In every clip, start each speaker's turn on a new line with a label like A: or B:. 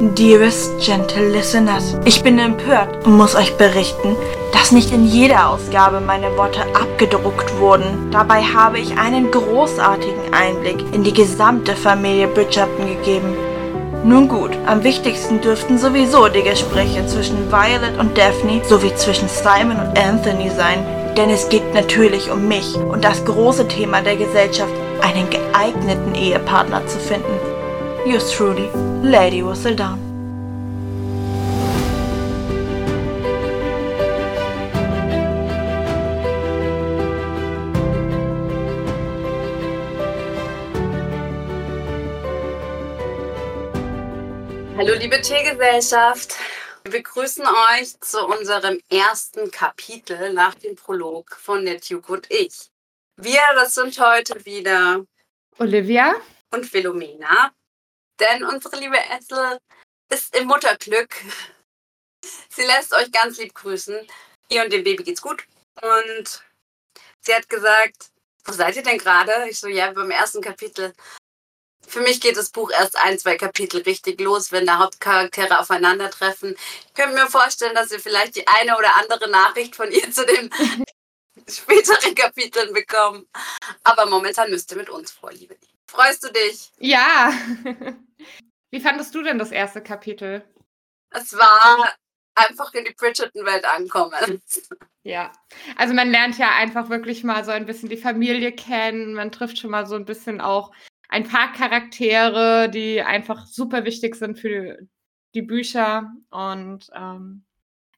A: Dearest gentle listeners, ich bin empört und muss euch berichten, dass nicht in jeder Ausgabe meine Worte abgedruckt wurden. Dabei habe ich einen großartigen Einblick in die gesamte Familie Bridgerton gegeben. Nun gut, am wichtigsten dürften sowieso die Gespräche zwischen Violet und Daphne sowie zwischen Simon und Anthony sein, denn es geht natürlich um mich und das große Thema der Gesellschaft, einen geeigneten Ehepartner zu finden. Yours truly, Lady Whistledown.
B: Hallo liebe Teegesellschaft, wir begrüßen euch zu unserem ersten Kapitel nach dem Prolog von der Duke und ich. Wir, das sind heute wieder
C: Olivia
B: und Philomena, denn unsere liebe Ethel ist im Mutterglück. Sie lässt euch ganz lieb grüßen. Ihr und dem Baby geht's gut. Und sie hat gesagt, wo seid ihr denn gerade? Ich so, ja, beim ersten Kapitel. Für mich geht das Buch erst ein, zwei Kapitel richtig los, wenn da Hauptcharaktere aufeinandertreffen. Ich könnte mir vorstellen, dass ihr vielleicht die eine oder andere Nachricht von ihr zu den späteren Kapiteln bekommt. Aber momentan müsst ihr mit uns vorliebe. Freust du dich?
C: Ja. Wie fandest du denn das erste Kapitel?
B: Es war einfach in die Bridgerton-Welt ankommen.
C: Ja, also man lernt ja einfach wirklich mal so ein bisschen die Familie kennen. Man trifft schon mal so ein bisschen auch ein paar Charaktere, die einfach super wichtig sind für die Bücher. Und ähm,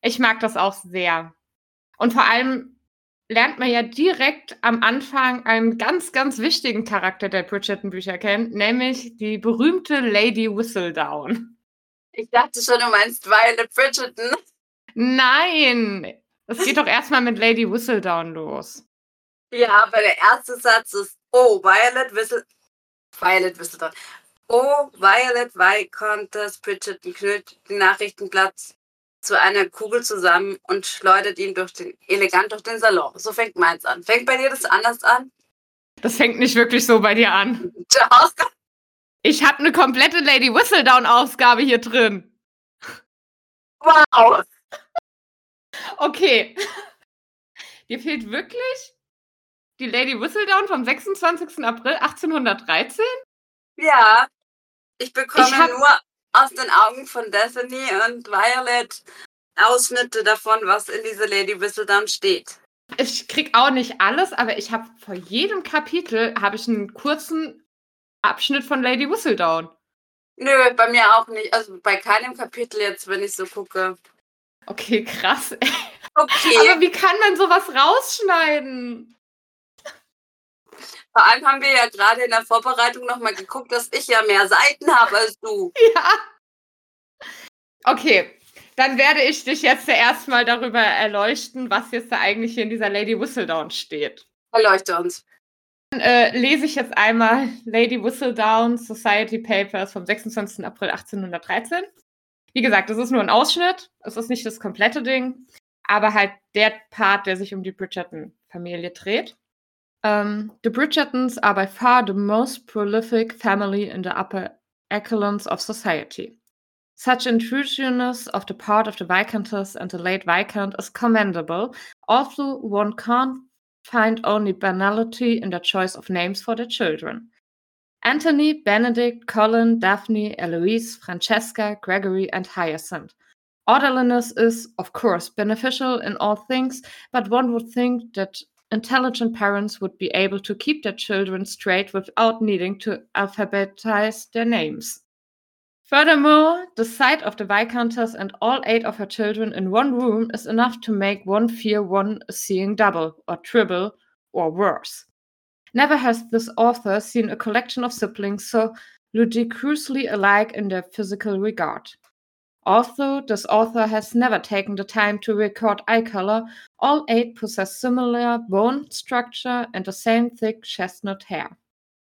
C: ich mag das auch sehr. Und vor allem lernt man ja direkt am Anfang einen ganz, ganz wichtigen Charakter der Bridgerton-Bücher kennen, nämlich die berühmte Lady Whistledown.
B: Ich dachte schon, du meinst Violet Bridgerton.
C: Nein, es geht doch erstmal mit Lady Whistledown los.
B: Ja, aber der erste Satz ist, oh, Violet Whistle... Violet Whistledown. Oh, Violet, why Viscountess Bridgerton knüllt den Nachrichtenplatz zu einer Kugel zusammen und schleudert ihn durch den, elegant durch den Salon. So fängt meins an. Fängt bei dir das anders an?
C: Das fängt nicht wirklich so bei dir an. Doch. Ich habe eine komplette Lady Whistledown-Ausgabe hier drin.
B: Wow.
C: Okay. Dir fehlt wirklich die Lady Whistledown vom 26. April 1813?
B: Ja. Ich bekomme ich hab... nur aus den Augen von Destiny und Violet Ausschnitte davon, was in dieser Lady Whistledown steht.
C: Ich krieg auch nicht alles, aber ich habe vor jedem Kapitel habe ich einen kurzen Abschnitt von Lady Whistledown.
B: Nö, bei mir auch nicht. Also bei keinem Kapitel jetzt, wenn ich so gucke.
C: Okay, krass. Okay. Aber wie kann man sowas rausschneiden?
B: Vor allem haben wir ja gerade in der Vorbereitung nochmal geguckt, dass ich ja mehr Seiten habe als du.
C: Ja. Okay, dann werde ich dich jetzt zuerst mal darüber erleuchten, was jetzt da eigentlich hier in dieser Lady Whistledown steht.
B: Erleuchte uns.
C: Dann äh, lese ich jetzt einmal Lady Whistledown Society Papers vom 26. April 1813. Wie gesagt, das ist nur ein Ausschnitt, es ist nicht das komplette Ding, aber halt der Part, der sich um die Bridgerton-Familie dreht. Um, the Bridgertons are by far the most prolific family in the upper echelons of society. Such intrusiveness of the part of the Viscountess and the late Viscount is commendable, although one can't find only banality in their choice of names for their children. Anthony, Benedict, Colin, Daphne, Eloise, Francesca, Gregory, and Hyacinth. Orderliness is, of course, beneficial in all things, but one would think that intelligent parents would be able to keep their children straight without needing to alphabetize their names. Furthermore, the sight of the Viscountess and all eight of her children in one room is enough to make one fear one is seeing double, or triple, or worse. Never has this author seen a collection of siblings so ludicrously alike in their physical regard. Although this author has never taken the time to record eye color, all eight possess similar bone structure and the same thick chestnut hair.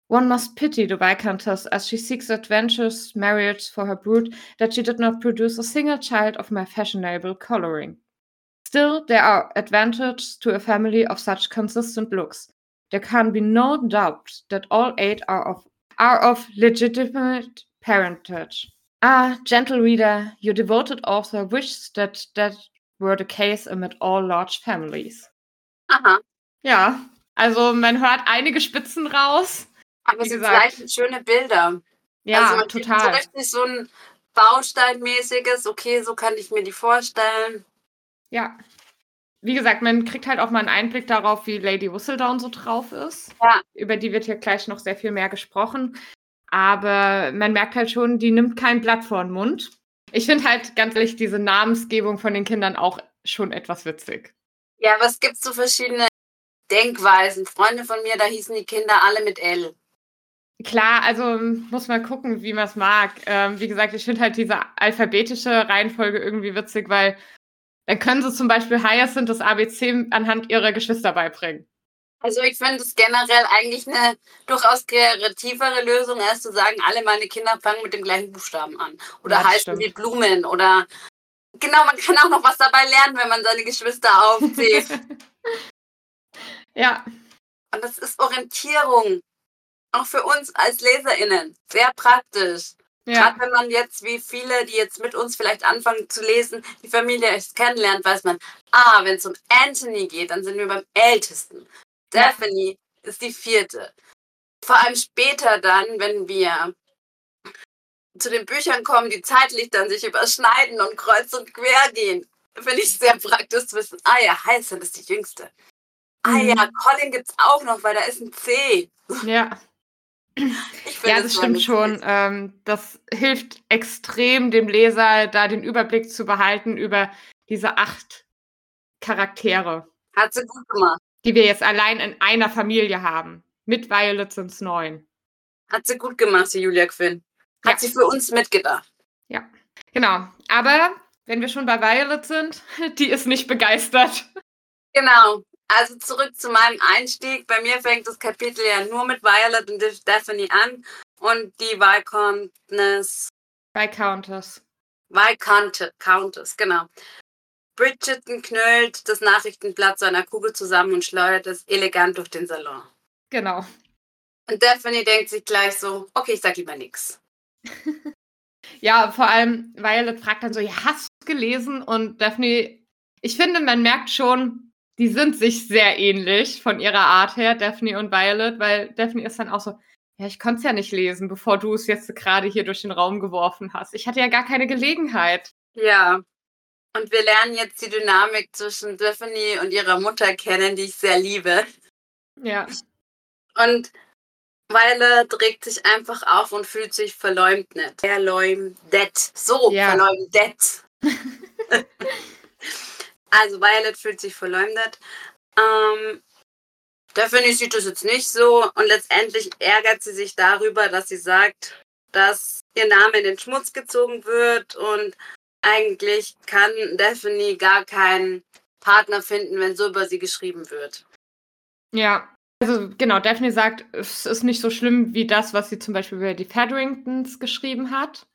C: One must pity the Viscountess as she seeks adventurous marriage for her brood that she did not produce a single child of my fashionable coloring. Still, there are advantages to a family of such consistent looks. There can be no doubt that all eight are of, are of legitimate parentage. Ah, gentle reader, your devoted author wishes that that were the case amid all large families.
B: Aha.
C: Ja, also man hört einige Spitzen raus.
B: Aber es sind vielleicht schöne Bilder.
C: Ja,
B: also kriegt So
C: total.
B: richtig so ein Bausteinmäßiges, okay, so kann ich mir die vorstellen.
C: Ja. Wie gesagt, man kriegt halt auch mal einen Einblick darauf, wie Lady Whistledown so drauf ist.
B: Ja.
C: Über die wird hier gleich noch sehr viel mehr gesprochen. Aber man merkt halt schon, die nimmt kein Blatt vor den Mund. Ich finde halt ganz ehrlich diese Namensgebung von den Kindern auch schon etwas witzig.
B: Ja, es gibt so verschiedene Denkweisen. Freunde von mir, da hießen die Kinder alle mit L.
C: Klar, also muss man gucken, wie man es mag. Ähm, wie gesagt, ich finde halt diese alphabetische Reihenfolge irgendwie witzig, weil dann können sie zum Beispiel Hyacinth das ABC anhand ihrer Geschwister beibringen.
B: Also ich finde es generell eigentlich eine durchaus kreativere Lösung, als zu sagen, alle meine Kinder fangen mit dem gleichen Buchstaben an. Oder
C: Ja,
B: heißen
C: stimmt.
B: wie Blumen. Oder genau, man kann auch noch was dabei lernen, wenn man seine Geschwister aufzählt.
C: ja,
B: Und das ist Orientierung. Auch für uns als LeserInnen. Sehr praktisch.
C: ja,
B: Gerade wenn man jetzt, wie viele, die jetzt mit uns vielleicht anfangen zu lesen, die Familie erst kennenlernt, weiß man, ah, wenn es um Anthony geht, dann sind wir beim Ältesten. Daphne ist die vierte. Vor allem später dann, wenn wir zu den Büchern kommen, die zeitlich dann sich überschneiden und kreuz und quer gehen, finde ich sehr praktisch zu wissen, ah ja, Hyacinth ist die jüngste. Ah
C: Mhm.
B: ja, Colin gibt's auch noch, weil da ist ein C.
C: ja. Ja,
B: es
C: das stimmt schon. Ähm, das hilft extrem dem Leser, da den Überblick zu behalten über diese acht Charaktere,
B: Hat sie gut gemacht.
C: Die wir jetzt allein in einer Familie haben. Mit Violet sind es neun.
B: Hat sie gut gemacht, die Julia Quinn. Hat
C: Ja.
B: sie für uns mitgedacht.
C: Genau. Aber wenn wir schon bei Violet sind, die ist nicht begeistert.
B: Genau. Also zurück zu meinem Einstieg. Bei mir fängt das Kapitel ja nur mit Violet und Stephanie an. Und die Viscountess. Viscountess, Countess, genau. Bridgerton knüllt das Nachrichtenblatt zu einer Kugel zusammen und schleudert es elegant durch den Salon.
C: Genau.
B: Und Daphne denkt sich gleich so, okay, ich sag lieber nix.
C: Ja, vor allem Violet fragt dann so, ja, hast du es gelesen? Und Daphne, ich finde, man merkt schon, die sind sich sehr ähnlich von ihrer Art her, Daphne und Violet, weil Daphne ist dann auch so, ja, ich konnte es ja nicht lesen, bevor du es jetzt gerade hier durch den Raum geworfen hast. Ich hatte ja gar keine Gelegenheit.
B: Ja. Und wir lernen jetzt die Dynamik zwischen Daphne und ihrer Mutter kennen, die ich sehr liebe.
C: Ja,
B: Und Violet regt sich einfach auf und fühlt sich verleumdet. Verleumdet. So,
C: Ja.
B: verleumdet. also Violet fühlt sich verleumdet. Ähm, Daphne sieht das jetzt nicht so und letztendlich ärgert sie sich darüber, dass sie sagt, dass ihr Name in den Schmutz gezogen wird und eigentlich kann Daphne gar keinen Partner finden, wenn so über sie geschrieben wird.
C: ja. Also genau, Daphne sagt, es ist nicht so schlimm wie das, was sie zum Beispiel über die Featheringtons geschrieben hat.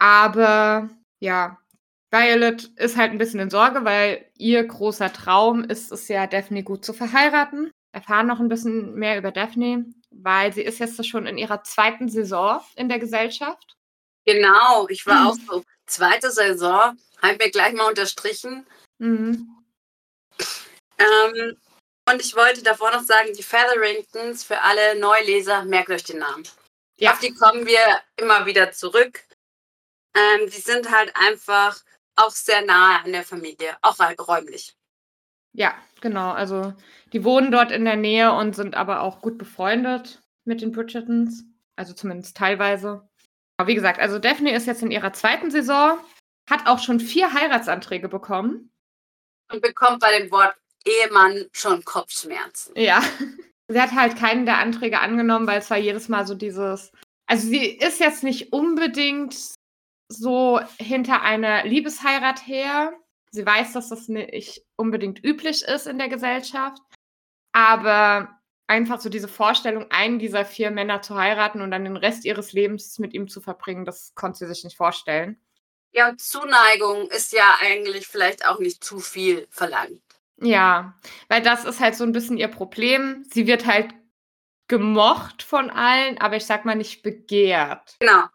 C: Aber ja, Violet ist halt ein bisschen in Sorge, weil ihr großer Traum ist es ja, Daphne gut zu verheiraten. Erfahren noch ein bisschen mehr über Daphne, weil sie ist jetzt schon in ihrer zweiten Saison in der Gesellschaft.
B: Genau, ich war auch so. Zweite Saison, habe mir gleich mal unterstrichen.
C: Mhm.
B: Ähm, und ich wollte davor noch sagen, die Featheringtons für alle Neuleser, merkt euch den Namen.
C: Ja.
B: Auf die kommen wir immer wieder zurück. Ähm, die sind halt einfach auch sehr nahe an der Familie, auch räumlich.
C: Ja, genau. Also die wohnen dort in der Nähe und sind aber auch gut befreundet mit den Bridgertons. Also zumindest teilweise. Wie gesagt, also Daphne ist jetzt in ihrer zweiten Saison, hat auch schon vier Heiratsanträge bekommen.
B: Und bekommt bei dem Wort Ehemann schon Kopfschmerzen.
C: Ja. Sie hat halt keinen der Anträge angenommen, weil es war jedes Mal so dieses. Also sie ist jetzt nicht unbedingt so hinter einer Liebesheirat her. Sie weiß, dass das nicht unbedingt üblich ist in der Gesellschaft. Aber einfach so diese Vorstellung, einen dieser vier Männer zu heiraten und dann den Rest ihres Lebens mit ihm zu verbringen, das konnte sie sich nicht vorstellen.
B: Ja, und Zuneigung ist ja eigentlich vielleicht auch nicht zu viel verlangt.
C: Ja, weil das ist halt so ein bisschen ihr Problem. Sie wird halt gemocht von allen, aber ich sag mal nicht begehrt.
B: Genau.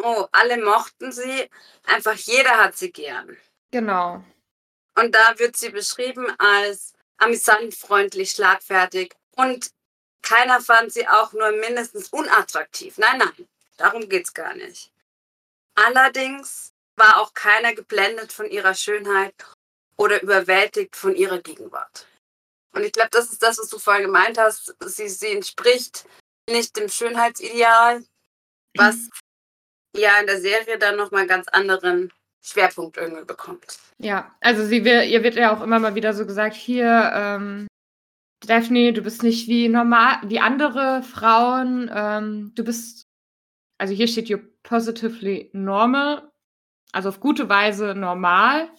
B: oh, alle mochten sie, einfach jeder hat sie gern.
C: Genau.
B: Und da wird sie beschrieben als amüsant, freundlich, schlagfertig und keiner fand sie auch nur mindestens unattraktiv. Nein, nein, darum geht's gar nicht. Allerdings war auch keiner geblendet von ihrer Schönheit oder überwältigt von ihrer Gegenwart. Und ich glaube, das ist das, was du vorhin gemeint hast. Sie, sie entspricht nicht dem Schönheitsideal, was ja in der Serie dann nochmal ganz anderen Schwerpunkt irgendwie bekommt.
C: Ja, also sie wird, ihr wird ja auch immer mal wieder so gesagt, hier, ähm, Daphne, du bist nicht wie normal, wie andere Frauen, ähm, du bist, also hier steht you're positively normal, also auf gute Weise normal.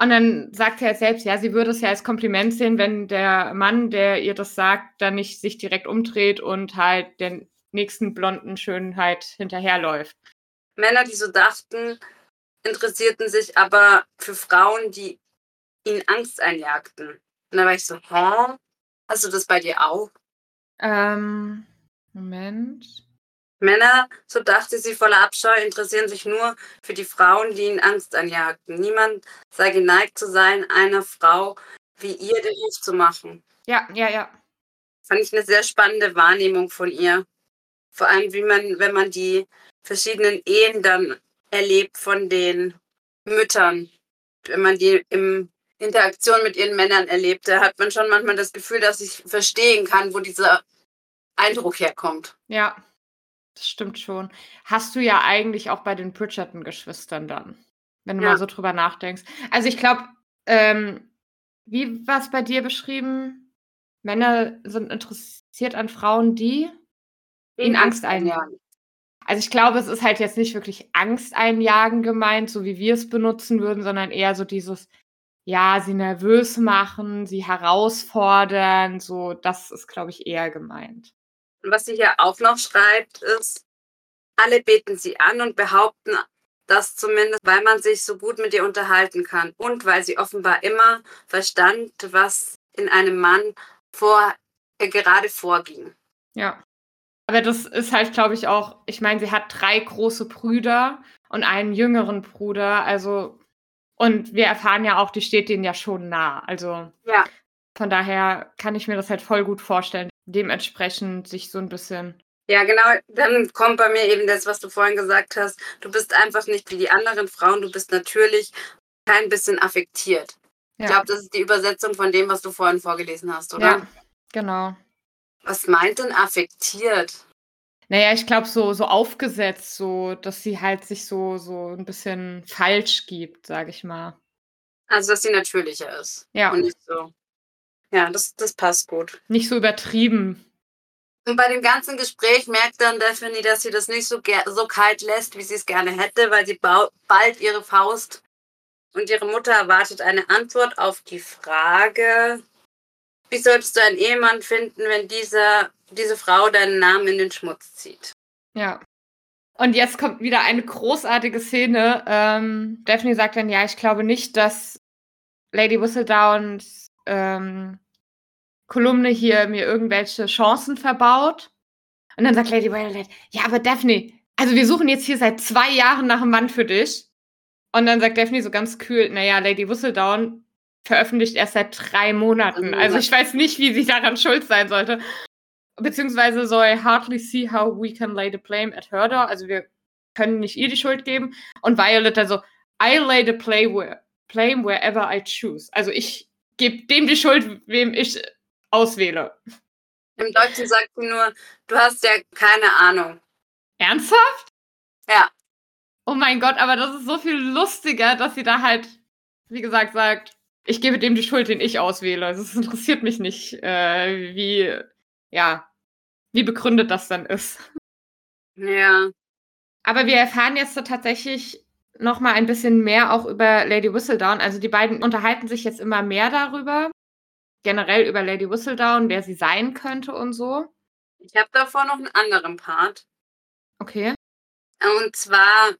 C: Und dann sagt sie halt selbst, ja, sie würde es ja als Kompliment sehen, wenn der Mann, der ihr das sagt, dann nicht sich direkt umdreht und halt der nächsten blonden Schönheit hinterherläuft.
B: Männer, die so dachten, interessierten sich aber für Frauen, die ihnen Angst einjagten. Und da war ich so, hä? Hast du das bei dir auch?
C: Ähm, Moment.
B: Männer, so dachte sie voller Abscheu, interessieren sich nur für die Frauen, die ihnen Angst anjagten. Niemand sei geneigt zu sein, einer Frau wie ihr den Ruf zu machen.
C: Ja, ja, ja.
B: Fand ich eine sehr spannende Wahrnehmung von ihr. Vor allem, wie man, wenn man die verschiedenen Ehen dann erlebt von den Müttern, wenn man die im Interaktion mit ihren Männern erlebt, da hat man schon manchmal das Gefühl, dass ich verstehen kann, wo dieser Eindruck herkommt.
C: Ja, das stimmt schon. Hast du ja eigentlich auch bei den Bridgerton-Geschwistern dann, wenn du
B: Ja.
C: mal so drüber nachdenkst. Also ich glaube, ähm, wie war es bei dir beschrieben? Männer sind interessiert an Frauen, die ihnen Angst einjagen. Also ich glaube, es ist halt jetzt nicht wirklich Angst einjagen gemeint, so wie wir es benutzen würden, sondern eher so dieses, ja, sie nervös machen, sie herausfordern, so, das ist, glaube ich, eher gemeint.
B: Und was sie hier auch noch schreibt, ist, alle beten sie an und behaupten das zumindest, weil man sich so gut mit ihr unterhalten kann und weil sie offenbar immer verstand, was in einem Mann vor, äh, gerade vorging.
C: Ja. Aber das ist halt, glaube ich, auch, ich meine, sie hat drei große Brüder und einen jüngeren Bruder, also, und wir erfahren ja auch, die steht denen ja schon nah. Also,
B: Ja.
C: von daher kann ich mir das halt voll gut vorstellen, dementsprechend sich so ein bisschen,
B: Ja, genau. Dann kommt bei mir eben das, was du vorhin gesagt hast. Du bist einfach nicht wie die anderen Frauen. Du bist natürlich kein bisschen affektiert.
C: ja.
B: Ich glaube, das ist die Übersetzung von dem, was du vorhin vorgelesen hast, oder?
C: ja, genau.
B: Was meint denn affektiert?
C: Naja, ich glaube, so, so aufgesetzt, so, dass sie halt sich so, so ein bisschen falsch gibt, sage ich mal.
B: Also, dass sie natürlicher ist.
C: Ja,
B: Und nicht so. Ja, das, das passt gut.
C: nicht so übertrieben.
B: Und bei dem ganzen Gespräch merkt dann Daphne, dass sie das nicht so, so kalt lässt, wie sie es gerne hätte, weil sie bald ihre Faust und ihre Mutter erwartet eine Antwort auf die Frage, wie solltest du einen Ehemann finden, wenn dieser, diese Frau deinen Namen in den Schmutz zieht?
C: Ja. Und jetzt kommt wieder eine großartige Szene. Ähm, Daphne sagt dann, ja, ich glaube nicht, dass Lady Whistledowns ähm, Kolumne hier mir irgendwelche Chancen verbaut. Und dann sagt Lady Violet, ja, aber Daphne, also wir suchen jetzt hier seit zwei Jahren nach einem Mann für dich. Und dann sagt Daphne so ganz kühl, naja, Lady Whistledown veröffentlicht erst seit drei Monaten. Also ich weiß nicht, wie sie daran schuld sein sollte. Beziehungsweise so I hardly see how we can lay the blame at her door. Also wir können nicht ihr die Schuld geben. Und Violet dann so, I lay the play where, blame wherever I choose. Also ich gebe dem die Schuld, wem ich auswähle.
B: Im Deutschen sagt sie nur, du hast ja keine Ahnung.
C: Ernsthaft?
B: Ja.
C: Oh mein Gott, aber das ist so viel lustiger, dass sie da halt, wie gesagt, sagt, ich gebe dem die Schuld, den ich auswähle. Also es interessiert mich nicht, äh, wie, ja, wie begründet das dann ist.
B: Ja.
C: Aber wir erfahren jetzt so tatsächlich noch mal ein bisschen mehr auch über Lady Whistledown. Also die beiden unterhalten sich jetzt immer mehr darüber, generell über Lady Whistledown, wer sie sein könnte und so.
B: Ich habe davor noch einen anderen Part.
C: Okay.
B: Und zwar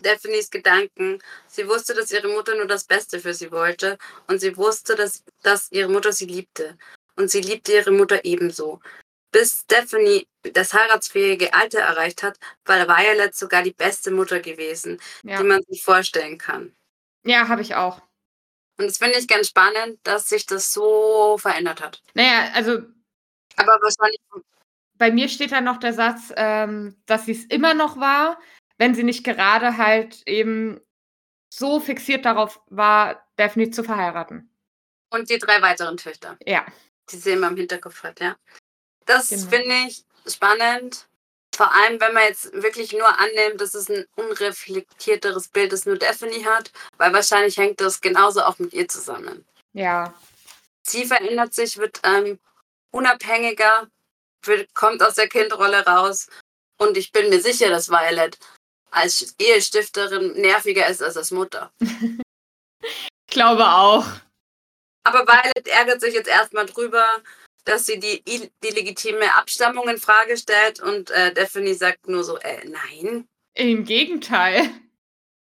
B: Daphnes Gedanken. Sie wusste, dass ihre Mutter nur das Beste für sie wollte. Und sie wusste, dass, dass ihre Mutter sie liebte. Und sie liebte ihre Mutter ebenso. Bis Stephanie das heiratsfähige Alter erreicht hat, war Violet sogar die beste Mutter gewesen,
C: Ja,
B: die man sich vorstellen kann.
C: ja habe ich auch.
B: Und das finde ich ganz spannend, dass sich das so verändert hat.
C: Naja, also
B: Aber wahrscheinlich,
C: bei mir steht da noch der Satz, ähm, dass sie es immer noch war, wenn sie nicht gerade halt eben so fixiert darauf war, Daphne zu verheiraten.
B: und die drei weiteren Töchter,
C: Ja,
B: die sie immer im Hinterkopf hat, ja. Das
C: Genau.
B: finde ich spannend. Vor allem, wenn man jetzt wirklich nur annimmt, dass es ein unreflektierteres Bild, das nur Daphne hat, weil wahrscheinlich hängt das genauso auch mit ihr zusammen.
C: ja,
B: Sie verändert sich, wird ähm, unabhängiger, wird, kommt aus der Kindrolle raus. Und ich bin mir sicher, dass Violet als Ehestifterin nerviger ist als als Mutter.
C: ich glaube auch.
B: Aber Violet ärgert sich jetzt erstmal drüber, dass sie die, die legitime Abstammung in Frage stellt und äh, Daphne sagt nur so, äh, nein,
C: Im Gegenteil.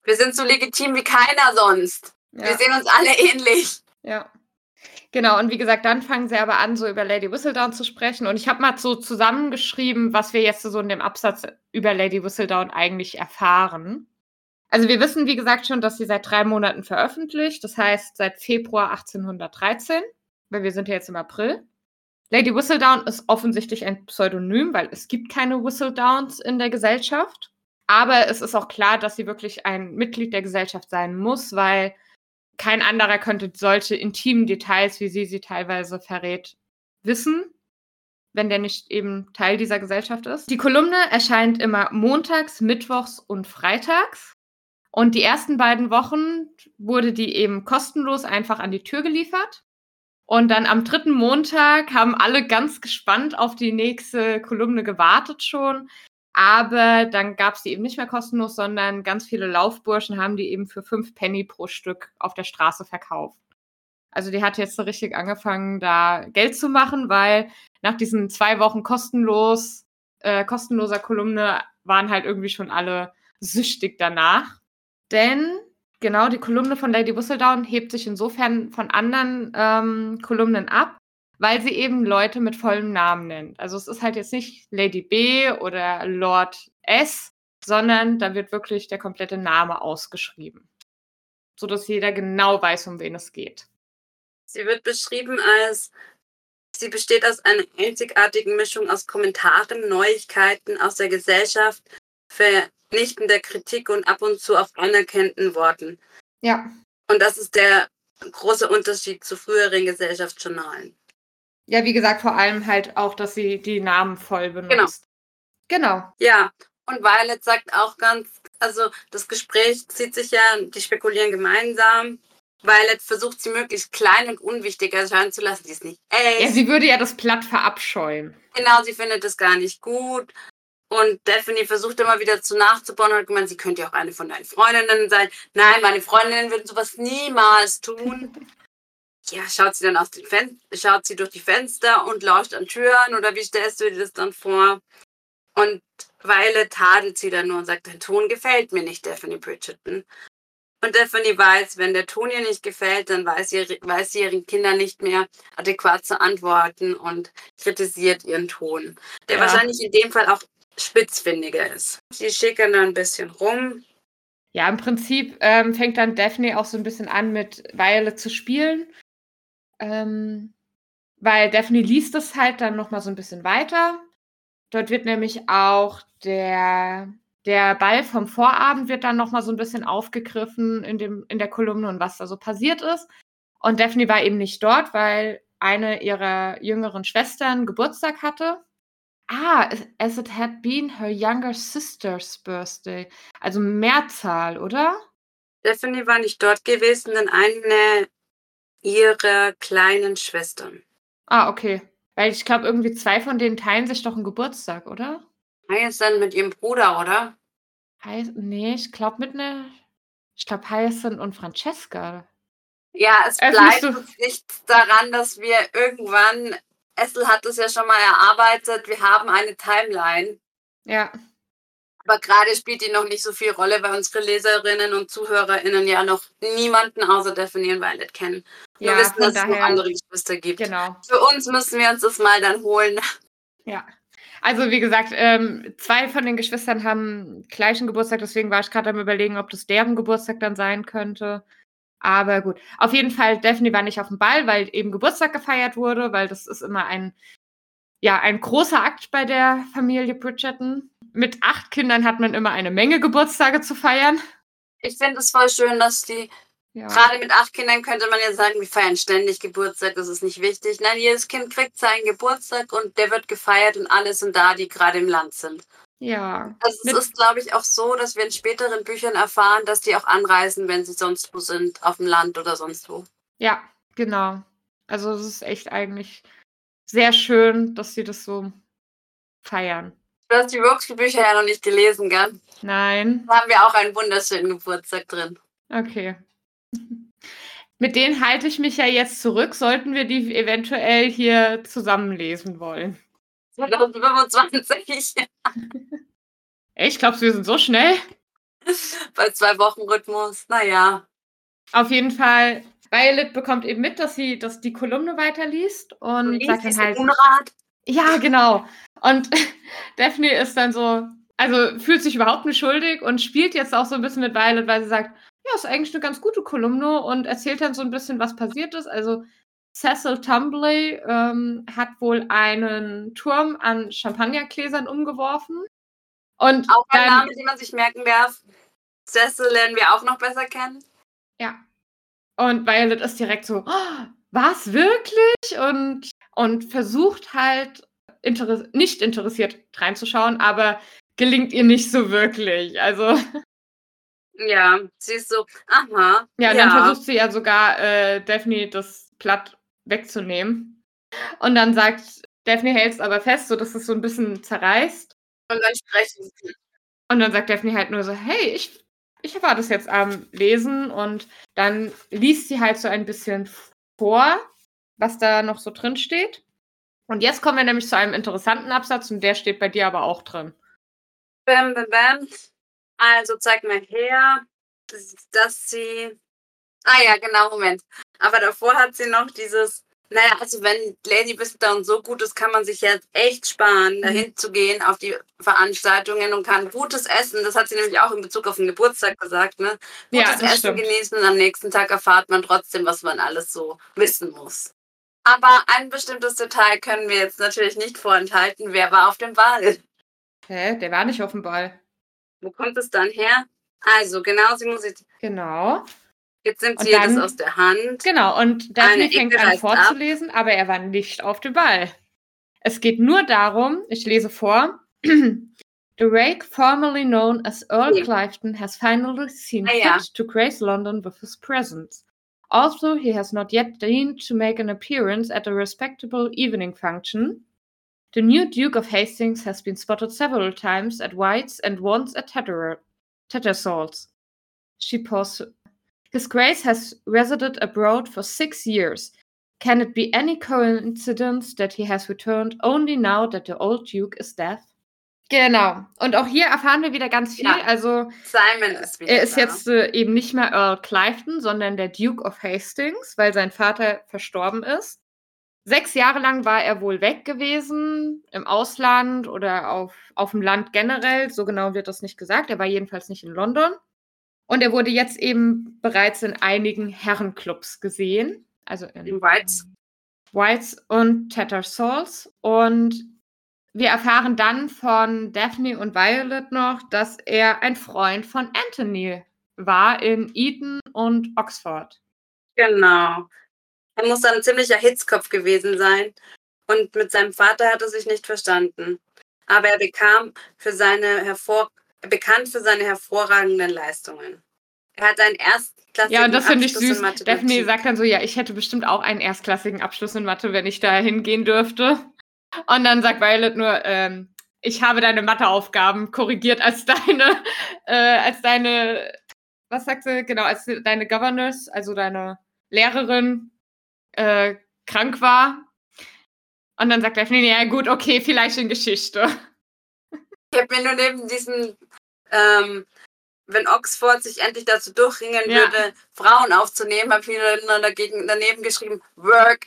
B: wir sind so legitim wie keiner sonst. Wir
C: Ja,
B: sehen uns alle ähnlich.
C: ja. Genau, und wie gesagt, dann fangen sie aber an, so über Lady Whistledown zu sprechen. Und ich habe mal so zusammengeschrieben, was wir jetzt so in dem Absatz über Lady Whistledown eigentlich erfahren. Also wir wissen, wie gesagt, schon, dass sie seit drei Monaten veröffentlicht. Das heißt, seit Februar 1813, weil wir sind ja jetzt im April. Lady Whistledown ist offensichtlich ein Pseudonym, weil es gibt keine Whistledowns in der Gesellschaft. Aber es ist auch klar, dass sie wirklich ein Mitglied der Gesellschaft sein muss, weil kein anderer könnte solche intimen Details, wie sie sie teilweise verrät, wissen, wenn der nicht eben Teil dieser Gesellschaft ist. Die Kolumne erscheint immer montags, mittwochs und freitags. Und die ersten beiden Wochen wurde die eben kostenlos einfach an die Tür geliefert. Und dann am dritten Montag haben alle ganz gespannt auf die nächste Kolumne gewartet schon. Aber dann gab es die eben nicht mehr kostenlos, sondern ganz viele Laufburschen haben die eben für fünf Penny pro Stück auf der Straße verkauft. Also die hat jetzt so richtig angefangen, da Geld zu machen, weil nach diesen zwei Wochen kostenlos, äh, kostenloser Kolumne waren halt irgendwie schon alle süchtig danach. Denn genau die Kolumne von Lady Whistledown hebt sich insofern von anderen ähm, Kolumnen ab, weil sie eben Leute mit vollem Namen nennt. Also es ist halt jetzt nicht Lady B oder Lord S, sondern da wird wirklich der komplette Name ausgeschrieben, sodass jeder genau weiß, um wen es geht.
B: Sie wird beschrieben als, sie besteht aus einer einzigartigen Mischung aus Kommentaren, Neuigkeiten aus der Gesellschaft, vernichtender Kritik und ab und zu auch anerkennenden Worten.
C: Ja,
B: Und das ist der große Unterschied zu früheren Gesellschaftsjournalen.
C: ja, wie gesagt, vor allem halt auch, dass sie die Namen voll benutzt. Genau.
B: Ja, und Violet sagt auch ganz, also das Gespräch zieht sich ja, die spekulieren gemeinsam. Violet versucht sie möglichst klein und unwichtig erscheinen zu lassen. Die ist nicht echt.
C: Ja, sie würde ja das Blatt verabscheuen.
B: Genau, sie findet es gar nicht gut. Und Daphne versucht immer wieder zu nachzubauen und hat gemeint, sie könnte ja auch eine von deinen Freundinnen sein. Nein, meine Freundinnen würden sowas niemals tun. Ja, schaut sie dann aus den Fen schaut sie durch die Fenster und lauscht an Türen oder wie stellst du dir das dann vor? Und Weile tadelt sie dann nur und sagt, dein Ton gefällt mir nicht, Daphne Bridgerton. Und Daphne weiß, wenn der Ton ihr nicht gefällt, dann weiß sie, weiß sie ihren Kindern nicht mehr adäquat zu antworten und kritisiert ihren Ton, der
C: Ja.
B: wahrscheinlich in dem Fall auch spitzfindiger ist. Sie schickern da ein bisschen rum.
C: Ja, im Prinzip ähm, fängt dann Daphne auch so ein bisschen an, mit Violet zu spielen. Ähm, weil Daphne liest es halt dann nochmal so ein bisschen weiter. Dort wird nämlich auch der, der Ball vom Vorabend wird dann nochmal so ein bisschen aufgegriffen in, dem, in der Kolumne und was da so passiert ist. Und Daphne war eben nicht dort, weil eine ihrer jüngeren Schwestern Geburtstag hatte. Ah, as it had been her younger sister's birthday. Also Mehrzahl, oder?
B: Daphne war nicht dort gewesen, denn eine ihrer kleinen Schwestern.
C: Ah, okay. Weil ich glaube, irgendwie zwei von denen teilen sich doch einen Geburtstag, oder?
B: Heißt dann mit ihrem Bruder, oder?
C: Heiß, nee, ich glaube mit einer. Ich glaube Hyacinth und Francesca.
B: Ja, es bleibt uns nichts daran, dass wir irgendwann, Essel hat es ja schon mal erarbeitet, wir haben eine Timeline.
C: Ja,
B: Aber gerade spielt die noch nicht so viel Rolle, weil unsere Leserinnen und ZuhörerInnen ja noch niemanden außer Daphne und Violet kennen. Nur
C: ja,
B: wissen,
C: von
B: dass es noch
C: daher.
B: andere Geschwister gibt.
C: Genau.
B: Für uns müssen wir uns das mal dann holen,
C: Ja. Also wie gesagt, ähm, zwei von den Geschwistern haben gleichen Geburtstag, deswegen war ich gerade am überlegen, ob das deren Geburtstag dann sein könnte. Aber gut, auf jeden Fall, Daphne war nicht auf dem Ball, weil eben Geburtstag gefeiert wurde, weil das ist immer ein, ja, ein großer Akt bei der Familie Bridgerton. Mit acht Kindern hat man immer eine Menge Geburtstage zu feiern.
B: Ich finde es voll schön, dass die,
C: Ja.
B: gerade mit acht Kindern könnte man ja sagen, wir feiern ständig Geburtstag, das ist nicht wichtig. Nein, jedes Kind kriegt seinen Geburtstag und der wird gefeiert und alle sind da, die gerade im Land sind.
C: Ja.
B: Also es ist, glaube ich, auch so, dass wir in späteren Büchern erfahren, dass die auch anreisen, wenn sie sonst wo sind, auf dem Land oder sonst wo.
C: Ja, genau. Also es ist echt eigentlich sehr schön, dass sie das so feiern.
B: Du hast die Roxby-Bücher ja noch nicht gelesen, gell?
C: Nein.
B: Da haben wir auch einen wunderschönen Geburtstag drin.
C: Okay. Mit denen halte ich mich ja jetzt zurück, sollten wir die eventuell hier zusammenlesen wollen.
B: 2025
C: Echt, glaubst du, wir sind so schnell?
B: bei zwei Wochen Rhythmus. Naja.
C: Auf jeden Fall, Violet bekommt eben mit, dass sie dass die Kolumne weiterliest und sagt dann halt,
B: Unrat.
C: ja, genau. Und Daphne ist dann so, also fühlt sich überhaupt nicht schuldig und spielt jetzt auch so ein bisschen mit Violet, weil sie sagt, ja, ist eigentlich eine ganz gute Kolumne und erzählt dann so ein bisschen, was passiert ist. Also Cecil Tumbley ähm, hat wohl einen Turm an Champagnergläsern umgeworfen. Und
B: Auch ein Name, den man sich merken darf. Cecil lernen wir auch noch besser kennen.
C: Ja. Und Violet ist direkt so, oh, was wirklich? Und, und versucht halt interess nicht interessiert reinzuschauen, aber gelingt ihr nicht so wirklich. Also,
B: Ja, sie ist so, aha.
C: ja, und dann versucht sie ja sogar äh, Daphne das Blatt wegzunehmen. Und dann sagt, Daphne hält es aber fest, sodass es so ein bisschen zerreißt.
B: Und dann sprechen sie.
C: Und dann sagt Daphne halt nur so, hey, ich, ich war das jetzt am Lesen und dann liest sie halt so ein bisschen vor, was da noch so drin steht. Und jetzt kommen wir nämlich zu einem interessanten Absatz und der steht bei dir aber auch drin.
B: Bam, bam, bam. Also zeig mal her, dass sie. Ah ja, genau, Moment. Aber davor hat sie noch dieses. Naja, also wenn Lady Whistledown so gut ist, kann man sich jetzt echt sparen, dahin zu gehen auf die Veranstaltungen und kann gutes Essen, das hat sie nämlich auch in Bezug auf den Geburtstag gesagt, ne?
C: Ja,
B: Gutes
C: das
B: Essen
C: stimmt.
B: genießen und am nächsten Tag erfahrt man trotzdem, was man alles so wissen muss. Aber ein bestimmtes Detail können wir jetzt natürlich nicht vorenthalten. Wer war auf dem Ball?
C: Hä, der war nicht auf dem Ball.
B: Wo kommt es dann her? Also, genau, sie muss jetzt.
C: Genau.
B: Jetzt nimmt sie ihr das
C: dann-
B: aus der Hand.
C: Genau, und Daphne fängt
B: Ecke
C: an
B: reißt ab.
C: vorzulesen, aber er war nicht auf dem Ball. Es geht nur darum, ich lese vor. The rake, formerly known as Earl
B: Ja.
C: Clifton, has finally seen
B: Ah, ja.
C: fit to grace London with his presence. Also, he has not yet deigned to make an appearance at a respectable evening function. The new Duke of Hastings has been spotted several times at White's and once at Tatter- Tattersall's. She paused. His Grace has resided abroad for six years. Can it be any coincidence that he has returned only now that the old Duke is dead? Genau. Und auch hier erfahren wir wieder ganz viel.
B: Ja.
C: Also
B: Simon ist wieder
C: er ist
B: da.
C: jetzt äh, eben nicht mehr Earl Clifton, sondern der Duke of Hastings, weil sein Vater verstorben ist. Sechs Jahre lang war er wohl weg gewesen, im Ausland oder auf, auf dem Land generell. So genau wird das nicht gesagt. Er war jedenfalls nicht in London. Und er wurde jetzt eben bereits in einigen Herrenclubs gesehen. Also in
B: In Whites.
C: Whites und Tattersalls. Und wir erfahren dann von Daphne und Violet noch, dass er ein Freund von Anthony war in Eton und Oxford.
B: Genau. Er muss dann ein ziemlicher Hitzkopf gewesen sein. Und mit seinem Vater hat er sich nicht verstanden. Aber er bekam für seine hervor bekannt für seine hervorragenden Leistungen. Er hat einen erstklassigen
C: Ja, und das finde ich
B: Abschluss
C: süß. Daphne sagt dann so, ja, ich hätte bestimmt auch einen erstklassigen Abschluss in Mathe, wenn ich da hingehen dürfte. Und dann sagt Violet nur, ähm, ich habe deine Matheaufgaben korrigiert als deine, äh, als deine, was sagt sie? Genau, als deine Governess, also deine Lehrerin, äh, krank war. Und dann sagt Daphne, ja gut, okay, vielleicht in Geschichte.
B: Ich habe mir nur neben diesem, ähm, wenn Oxford sich endlich dazu durchringen
C: Ja.
B: würde, Frauen aufzunehmen, habe ich mir nur dagegen, daneben geschrieben, Work.